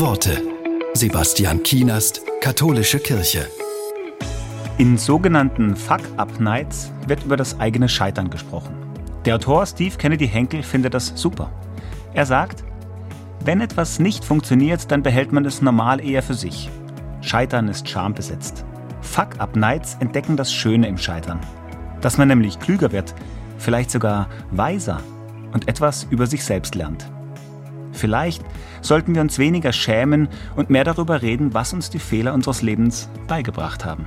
Worte. Sebastian Kienast, Katholische Kirche. In sogenannten Fuck-Up-Nights wird über das eigene Scheitern gesprochen. Der Autor Steve Kennedy Henkel findet das super. Er sagt, wenn etwas nicht funktioniert, dann behält man es normal eher für sich. Scheitern ist schambesetzt. Fuck-Up-Nights entdecken das Schöne im Scheitern. Dass man nämlich klüger wird, vielleicht sogar weiser und etwas über sich selbst lernt. Vielleicht sollten wir uns weniger schämen und mehr darüber reden, was uns die Fehler unseres Lebens beigebracht haben.